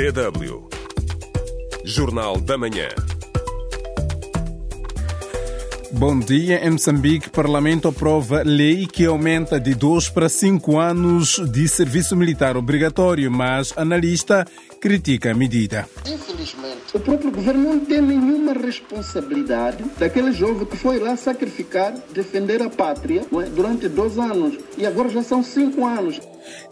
DW. Jornal da Manhã. Bom dia. Em Moçambique, o Parlamento aprova lei que aumenta de 2 para 5 anos de serviço militar obrigatório, mas analista critica a medida. Infelizmente, o próprio governo não tem nenhuma responsabilidade daquele jovem que foi lá sacrificar, defender a pátria é? durante dois anos e agora já são cinco anos.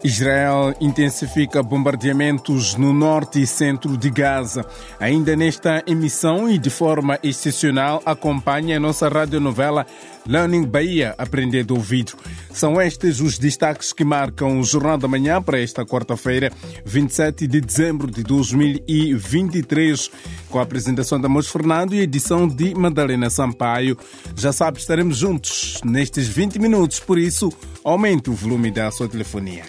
Israel intensifica bombardeamentos no norte e centro de Gaza. Ainda nesta emissão e de forma excepcional, acompanha a nossa radionovela Learning Bahia, Aprender do Ouvido. São estes os destaques que marcam o Jornal da Manhã para esta quarta-feira, 27 de dezembro de 2023, com a apresentação da Mos Fernando e edição de Madalena Sampaio. Já sabe, estaremos juntos nestes 20 minutos, por isso, aumente o volume da sua telefonia.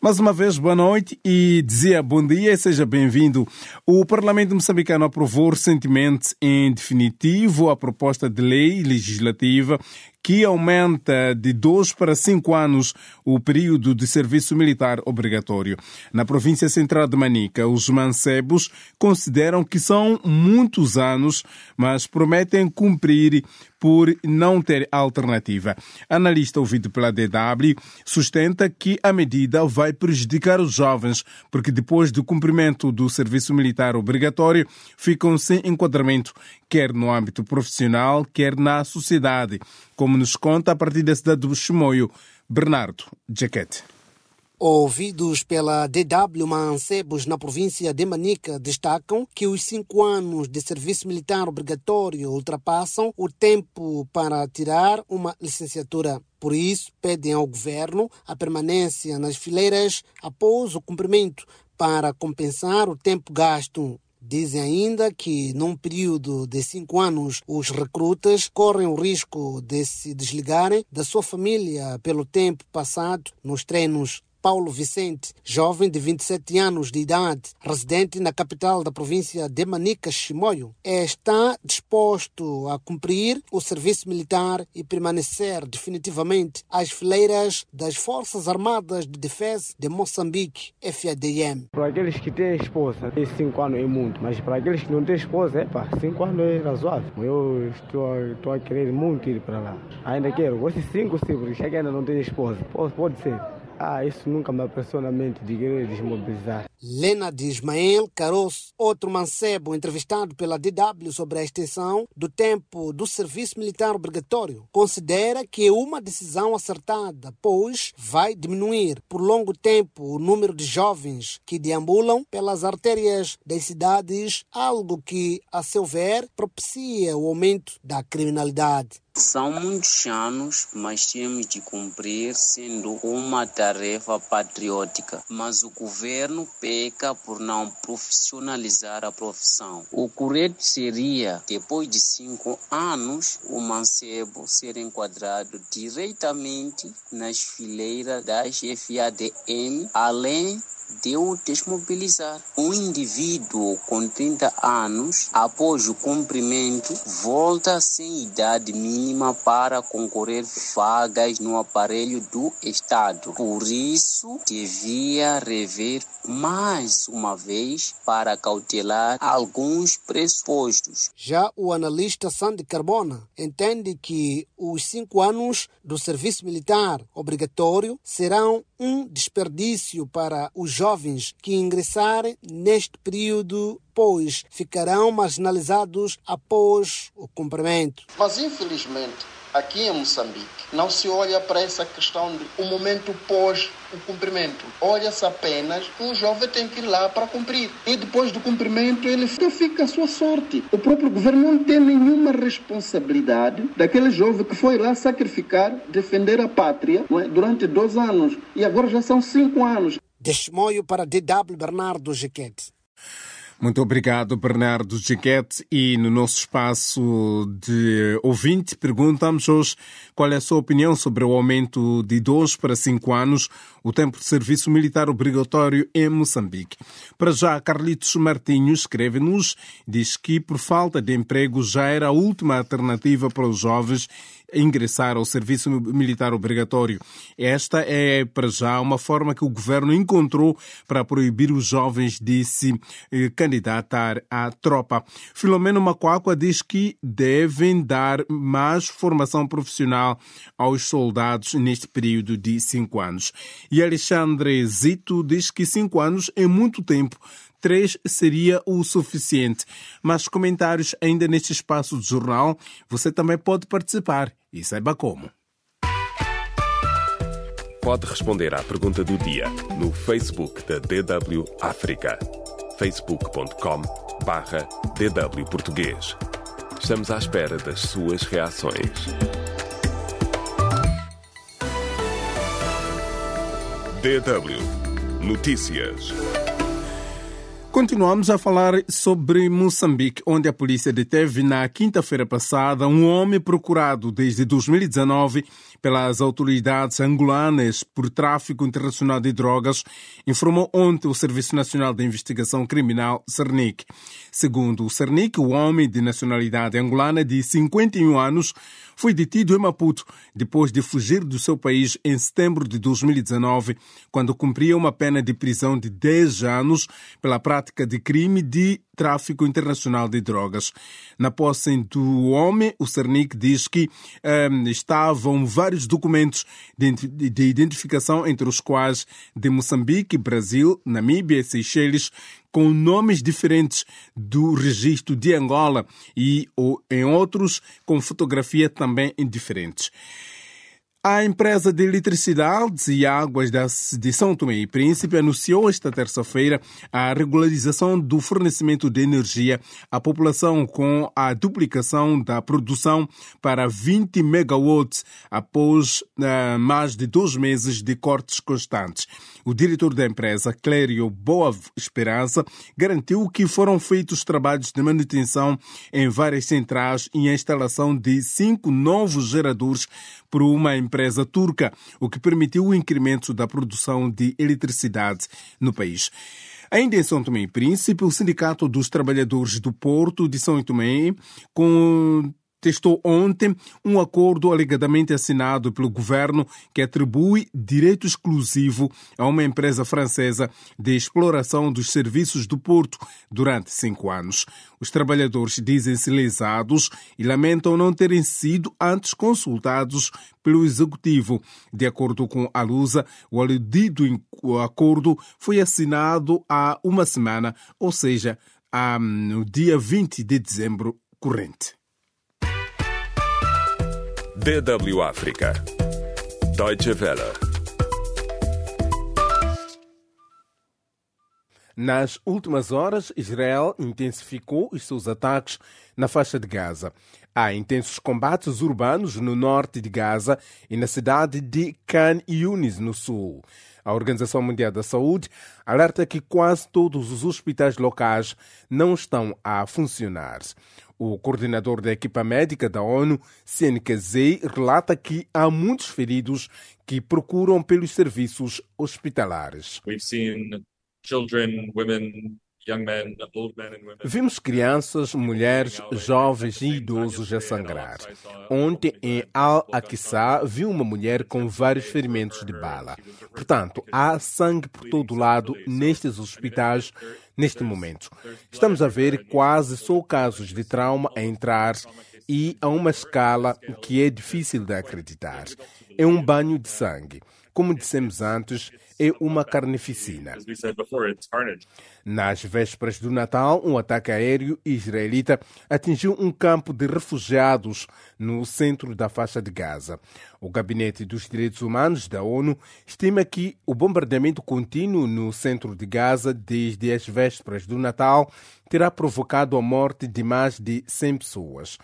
Mais uma vez, boa noite e dizia bom dia e seja bem-vindo. O Parlamento moçambicano aprovou recentemente, em definitivo, a proposta de lei legislativa que aumenta de dois para cinco anos o período de serviço militar obrigatório. Na província central de Manica, os mancebos consideram que são muitos anos, mas prometem cumprir por não ter alternativa. Analista ouvido pela DW sustenta que a medida vai prejudicar os jovens, porque depois do cumprimento do serviço militar obrigatório, ficam sem enquadramento, quer no âmbito profissional, quer na sociedade, como nos conta a partir da cidade do Chimoio, Bernardo Jaquete. Ouvidos pela DW Mancebos na província de Manica, destacam que os cinco anos de serviço militar obrigatório ultrapassam o tempo para tirar uma licenciatura. Por isso, pedem ao governo a permanência nas fileiras após o cumprimento para compensar o tempo gasto. Dizem ainda que, num período de cinco anos, os recrutas correm o risco de se desligarem da sua família pelo tempo passado nos treinos Paulo Vicente, jovem de 27 anos de idade, residente na capital da província de Manica, Chimoio, está disposto a cumprir o serviço militar e permanecer definitivamente às fileiras das Forças Armadas de Defesa de Moçambique, FADM. Para aqueles que têm esposa, 5 anos é muito, mas para aqueles que não têm esposa, 5 anos é razoável. Eu estou, estou a querer muito ir para lá. Ainda quero, esses 5 sim, porque ainda não tem esposa. Pode, pode ser. Ah, isso nunca me apareceu na mente de querer desmobilizar. Lena de Ismael Caroço, outro mancebo entrevistado pela DW sobre a extensão do tempo do serviço militar obrigatório, considera que é uma decisão acertada, pois vai diminuir por longo tempo o número de jovens que deambulam pelas artérias das cidades, algo que, a seu ver, propicia o aumento da criminalidade. São muitos anos, mas temos de cumprir sendo uma tarefa patriótica. Mas o governo peca por não profissionalizar a profissão. O correto seria, depois de cinco anos, o mancebo ser enquadrado diretamente nas fileiras das FADM, além de o desmobilizar. Um indivíduo com 30 anos, após o cumprimento, volta sem idade mínima para concorrer vagas no aparelho do Estado. Por isso, devia rever mais uma vez para cautelar alguns pressupostos. Já o analista Sandy Carbona entende que os cinco anos do serviço militar obrigatório serão um desperdício para os jovens que ingressarem neste período pois ficarão marginalizados após o cumprimento. Mas infelizmente aqui em Moçambique não se olha para essa questão de o momento pós o cumprimento. Olha-se apenas um jovem tem que ir lá para cumprir. E depois do cumprimento ele fica a sua sorte. O próprio governo não tem nenhuma responsabilidade daquele jovem que foi lá sacrificar, defender a pátria é? durante dois anos. E agora já são cinco anos. Desmoio para DW Bernardo Jequete. Muito obrigado, Bernardo Giquete. E no nosso espaço de ouvinte, perguntamos hoje qual é a sua opinião sobre o aumento de dois para cinco anos o tempo de serviço militar obrigatório em Moçambique. Para já, Carlitos Martinho escreve-nos, diz que por falta de emprego já era a última alternativa para os jovens ingressar ao serviço militar obrigatório. Esta é, para já, uma forma que o governo encontrou para proibir os jovens de se eh, candidatar à tropa. Filomeno Macuacua diz que devem dar mais formação profissional aos soldados neste período de cinco anos. E Alexandre Zito diz que cinco anos é muito tempo três seria o suficiente. Mas comentários ainda neste espaço do jornal, você também pode participar e saiba como. Pode responder à pergunta do dia no Facebook da DW África. facebook.com barra DW Português. Estamos à espera das suas reações. DW Notícias. Continuamos a falar sobre Moçambique, onde a polícia deteve na quinta-feira passada um homem procurado desde 2019 pelas autoridades angolanas por tráfico internacional de drogas, informou ontem o Serviço Nacional de Investigação Criminal, CERNIC. Segundo o CERNIC, o homem de nacionalidade angolana de 51 anos foi detido em Maputo depois de fugir do seu país em setembro de 2019, quando cumpria uma pena de prisão de 10 anos pela prática de crime de tráfico internacional de drogas. Na posse do homem, o Cernic diz que um, estavam vários documentos de, de identificação, entre os quais de Moçambique, Brasil, Namíbia e Seychelles, com nomes diferentes do registro de Angola e ou, em outros com fotografia também diferentes. A empresa de eletricidade e águas de São Tomé e Príncipe anunciou esta terça-feira a regularização do fornecimento de energia à população com a duplicação da produção para 20 megawatts após uh, mais de dois meses de cortes constantes. O diretor da empresa, Clério Boa Esperança, garantiu que foram feitos trabalhos de manutenção em várias centrais e a instalação de cinco novos geradores por uma empresa turca, o que permitiu o incremento da produção de eletricidade no país. Ainda em São Tomé e Príncipe, o Sindicato dos Trabalhadores do Porto de São Tomé, com testou ontem um acordo alegadamente assinado pelo governo que atribui direito exclusivo a uma empresa francesa de exploração dos serviços do porto durante cinco anos. Os trabalhadores dizem-se lesados e lamentam não terem sido antes consultados pelo executivo. De acordo com a Lusa, o aludido acordo foi assinado há uma semana, ou seja, no dia 20 de dezembro corrente. DW África. Deutsche Welle. Nas últimas horas, Israel intensificou os seus ataques na faixa de Gaza. Há intensos combates urbanos no norte de Gaza e na cidade de Khan Yunis, no sul. A Organização Mundial da Saúde alerta que quase todos os hospitais locais não estão a funcionar. O coordenador da equipa médica da ONU, Zei, relata que há muitos feridos que procuram pelos serviços hospitalares. We've seen children, women, Vimos crianças, mulheres, jovens e idosos a sangrar. Ontem, em Al-Aqsa, vi uma mulher com vários ferimentos de bala. Portanto, há sangue por todo lado nestes hospitais neste momento. Estamos a ver quase só casos de trauma a entrar e a uma escala que é difícil de acreditar. É um banho de sangue. Como dissemos antes, é uma carnificina. Nas vésperas do Natal, um ataque aéreo israelita atingiu um campo de refugiados no centro da faixa de Gaza. O Gabinete dos Direitos Humanos da ONU estima que o bombardeamento contínuo no centro de Gaza desde as vésperas do Natal terá provocado a morte de mais de 100 pessoas.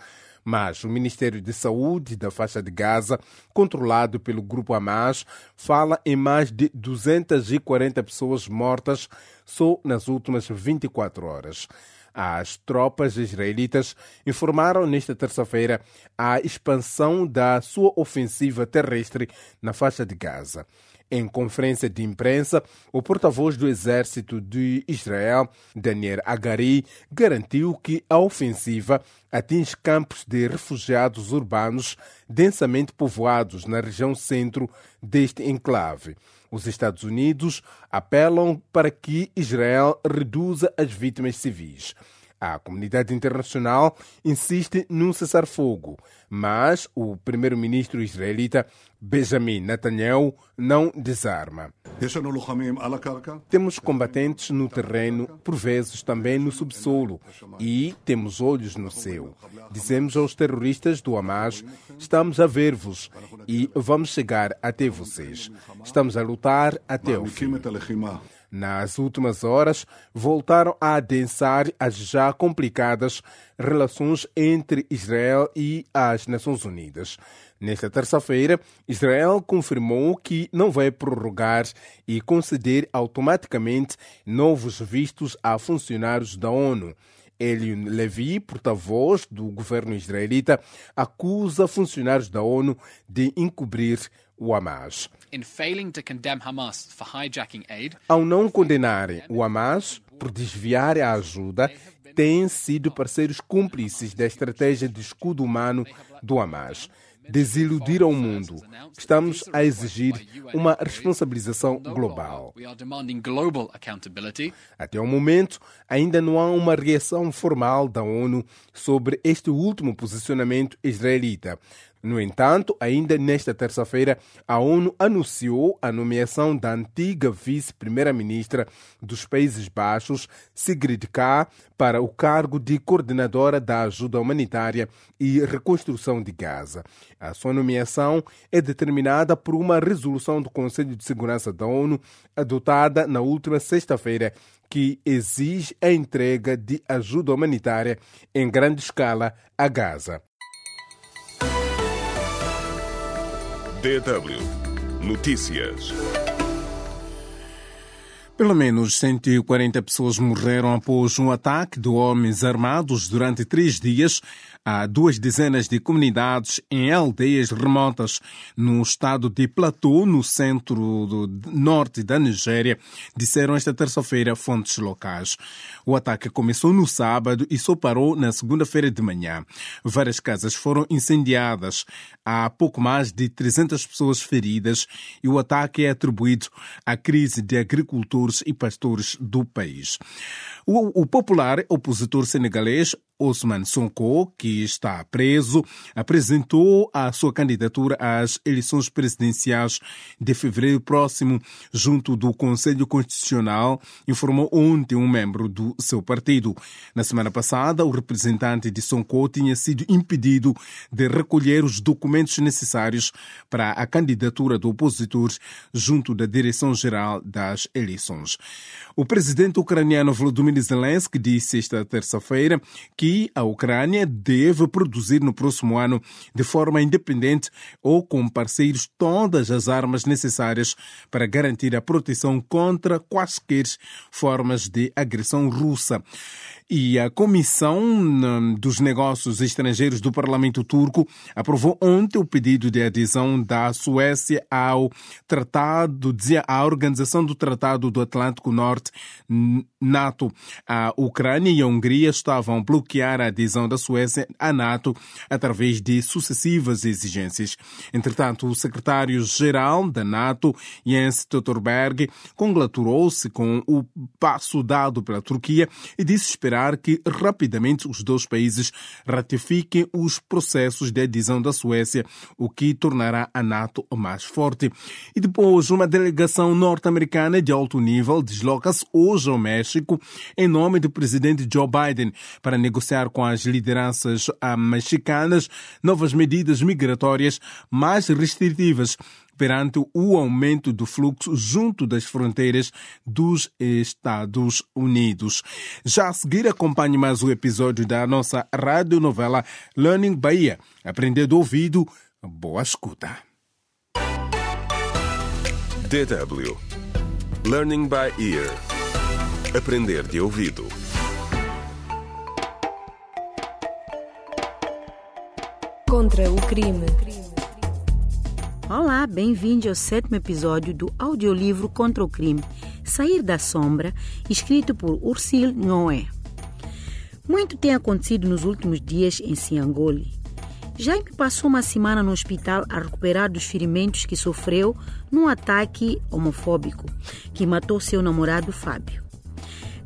Mas o Ministério de Saúde da faixa de Gaza, controlado pelo grupo Hamas, fala em mais de 240 pessoas mortas só nas últimas 24 horas. As tropas israelitas informaram nesta terça-feira a expansão da sua ofensiva terrestre na faixa de Gaza. Em conferência de imprensa, o porta-voz do exército de Israel, Daniel Agari, garantiu que a ofensiva atinge campos de refugiados urbanos densamente povoados na região centro deste enclave. Os Estados Unidos apelam para que Israel reduza as vítimas civis. A comunidade internacional insiste num cessar-fogo, mas o primeiro-ministro israelita Benjamin Netanyahu não desarma. Temos combatentes no terreno, por vezes também no subsolo, e temos olhos no céu. Dizemos aos terroristas do Hamas: estamos a ver-vos e vamos chegar até vocês. Estamos a lutar até o fim. Nas últimas horas, voltaram a adensar as já complicadas relações entre Israel e as Nações Unidas. Nesta terça-feira, Israel confirmou que não vai prorrogar e conceder automaticamente novos vistos a funcionários da ONU. Elion Levy, porta-voz do governo israelita, acusa funcionários da ONU de encobrir o Hamas. Ao não condenarem o Hamas por desviar a ajuda, têm sido parceiros cúmplices da estratégia de escudo humano do Hamas desiludir ao mundo. Estamos a exigir uma responsabilização global. Até o momento, ainda não há uma reação formal da ONU sobre este último posicionamento israelita. No entanto, ainda nesta terça-feira, a ONU anunciou a nomeação da antiga vice-primeira-ministra dos Países Baixos, Sigrid K., para o cargo de coordenadora da ajuda humanitária e reconstrução de Gaza. A sua nomeação é determinada por uma resolução do Conselho de Segurança da ONU adotada na última sexta-feira que exige a entrega de ajuda humanitária em grande escala a Gaza. DW Notícias. Pelo menos 140 pessoas morreram após um ataque de homens armados durante três dias a duas dezenas de comunidades em aldeias remotas no estado de Plateau, no centro do norte da Nigéria, disseram esta terça-feira fontes locais. O ataque começou no sábado e só parou na segunda-feira de manhã. Várias casas foram incendiadas. Há pouco mais de 300 pessoas feridas e o ataque é atribuído à crise de agricultores e pastores do país. O, o popular opositor senegalês Osman Sonko, que está preso, apresentou a sua candidatura às eleições presidenciais de fevereiro próximo junto do Conselho Constitucional, informou ontem um membro do seu partido. Na semana passada, o representante de Sonko tinha sido impedido de recolher os documentos necessários para a candidatura do opositor junto da Direção-Geral das Eleições. O presidente ucraniano Volodymyr Zelensky disse esta terça-feira que que a Ucrânia deve produzir no próximo ano de forma independente ou com parceiros todas as armas necessárias para garantir a proteção contra quaisquer formas de agressão russa. E a Comissão hum, dos Negócios Estrangeiros do Parlamento Turco aprovou ontem o pedido de adesão da Suécia ao Tratado, dizia a Organização do Tratado do Atlântico Norte, NATO. A Ucrânia e a Hungria estavam a bloquear a adesão da Suécia à NATO através de sucessivas exigências. Entretanto, o secretário-geral da NATO, Jens Stoltenberg, congratulou-se com o passo dado pela Turquia e disse esperar esperar que rapidamente os dois países ratifiquem os processos de adesão da Suécia, o que tornará a NATO mais forte. E depois, uma delegação norte-americana de alto nível desloca-se hoje ao México em nome do presidente Joe Biden para negociar com as lideranças mexicanas novas medidas migratórias mais restritivas perante o aumento do fluxo junto das fronteiras dos Estados Unidos. Já a seguir, acompanhe mais um episódio da nossa radionovela Learning Bahia. Aprender do ouvido, boa escuta. DW Learning by Ear Aprender de ouvido. Contra o crime. Olá, bem-vindo ao sétimo episódio do audiolivro Contra o Crime, Sair da Sombra, escrito por Ursil Noé. Muito tem acontecido nos últimos dias em Siangoli. Jaime passou uma semana no hospital a recuperar dos ferimentos que sofreu num ataque homofóbico que matou seu namorado Fábio.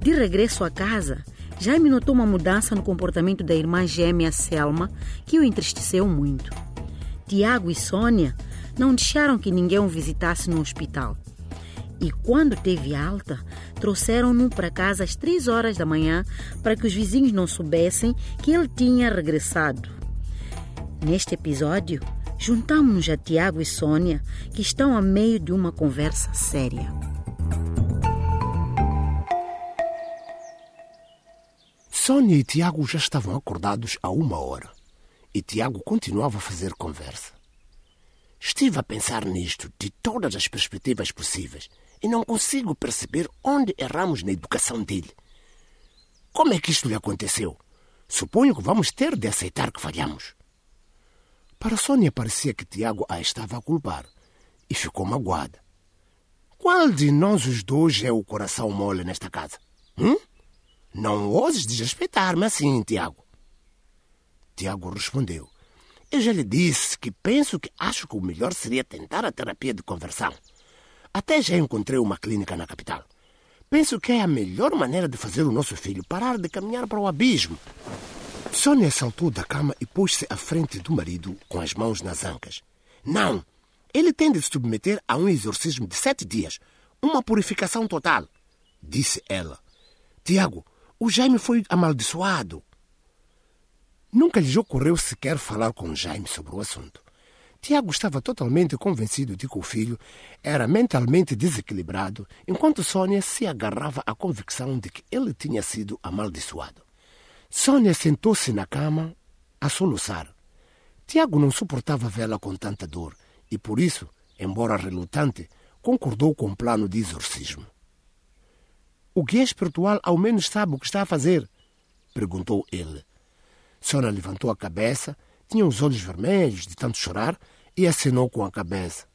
De regresso a casa, Jaime notou uma mudança no comportamento da irmã gêmea Selma que o entristeceu muito. Tiago e Sônia não deixaram que ninguém o visitasse no hospital. E quando teve alta, trouxeram-no para casa às três horas da manhã para que os vizinhos não soubessem que ele tinha regressado. Neste episódio, juntamos-nos a Tiago e Sônia, que estão a meio de uma conversa séria. Sônia e Tiago já estavam acordados há uma hora e Tiago continuava a fazer conversa. Estive a pensar nisto de todas as perspectivas possíveis e não consigo perceber onde erramos na educação dele. Como é que isto lhe aconteceu? Suponho que vamos ter de aceitar que falhamos. Para Sônia parecia que Tiago a estava a culpar e ficou magoada. Qual de nós os dois é o coração mole nesta casa? Hum? Não ouses desrespeitar-me assim, Tiago. Tiago respondeu. Eu já lhe disse que penso que acho que o melhor seria tentar a terapia de conversão. Até já encontrei uma clínica na capital. Penso que é a melhor maneira de fazer o nosso filho parar de caminhar para o abismo. Sônia saltou da cama e pôs-se à frente do marido com as mãos nas ancas. Não! Ele tem de se submeter a um exorcismo de sete dias. Uma purificação total, disse ela. Tiago, o Jaime foi amaldiçoado. Nunca lhes ocorreu sequer falar com Jaime sobre o assunto. Tiago estava totalmente convencido de que o filho era mentalmente desequilibrado, enquanto Sônia se agarrava à convicção de que ele tinha sido amaldiçoado. Sônia sentou-se na cama a soluçar. Tiago não suportava vê-la com tanta dor e, por isso, embora relutante, concordou com o plano de exorcismo. O guia espiritual ao menos sabe o que está a fazer? perguntou ele. Sônia levantou a cabeça, tinha os olhos vermelhos de tanto chorar e acenou com a cabeça.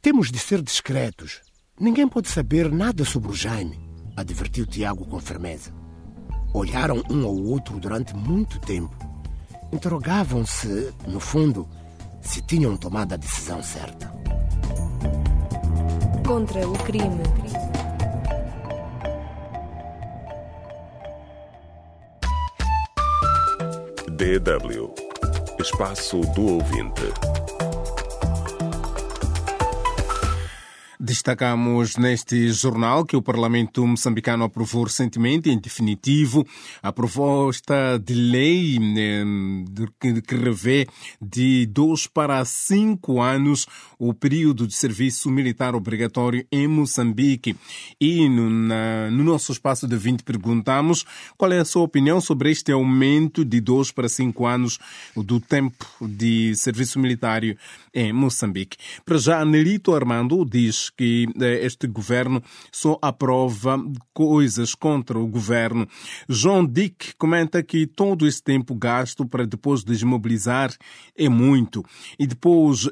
Temos de ser discretos. Ninguém pode saber nada sobre o Jaime, advertiu Tiago com firmeza. Olharam um ao outro durante muito tempo. Interrogavam-se, no fundo, se tinham tomado a decisão certa. Contra o crime. DW Espaço do Ouvinte. Destacamos neste jornal que o Parlamento moçambicano aprovou recentemente, em definitivo, a proposta de lei que revê de dois para cinco anos o período de serviço militar obrigatório em Moçambique. E no, na, no nosso espaço de 20 perguntamos qual é a sua opinião sobre este aumento de dois para cinco anos do tempo de serviço militar em Moçambique. Para já, Nelito Armando diz que eh, este governo só aprova coisas contra o governo. João Dick comenta que todo esse tempo gasto para depois desmobilizar é muito. E depois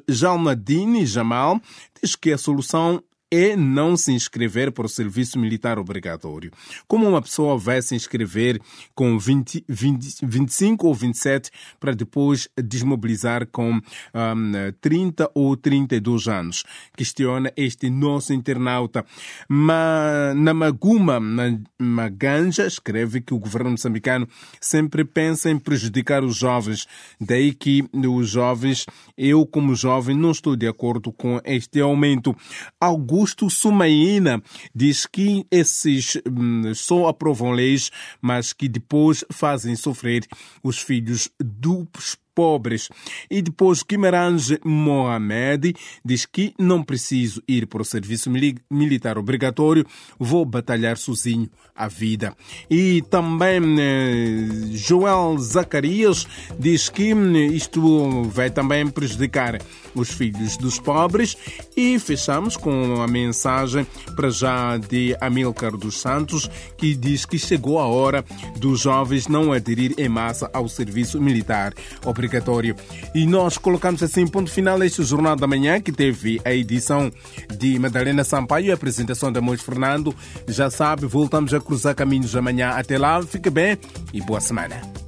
Jalmadini Jamal diz que a solução é não se inscrever para o serviço militar obrigatório. Como uma pessoa vai se inscrever com 20, 20, 25 ou 27 para depois desmobilizar com um, 30 ou 32 anos? Questiona este nosso internauta. Ma, na Maguma na Maganja escreve que o governo moçambicano sempre pensa em prejudicar os jovens. Daí que os jovens, eu como jovem, não estou de acordo com este aumento. Alguns Augusto Sumaína diz que esses hum, só aprovam leis, mas que depois fazem sofrer os filhos dos pobres. E depois Guimarães Mohamed diz que não preciso ir para o serviço militar obrigatório, vou batalhar sozinho a vida. E também eh, Joel Zacarias diz que hum, isto vai também prejudicar os filhos dos pobres. E fechamos com a mensagem para já de Amilcar dos Santos, que diz que chegou a hora dos jovens não aderir em massa ao serviço militar obrigatório obrigatório. E nós colocamos assim ponto final este Jornal da Manhã, que teve a edição de Madalena Sampaio e a apresentação de Mois Fernando. Já sabe, voltamos a cruzar caminhos amanhã. Até lá, fique bem e boa semana.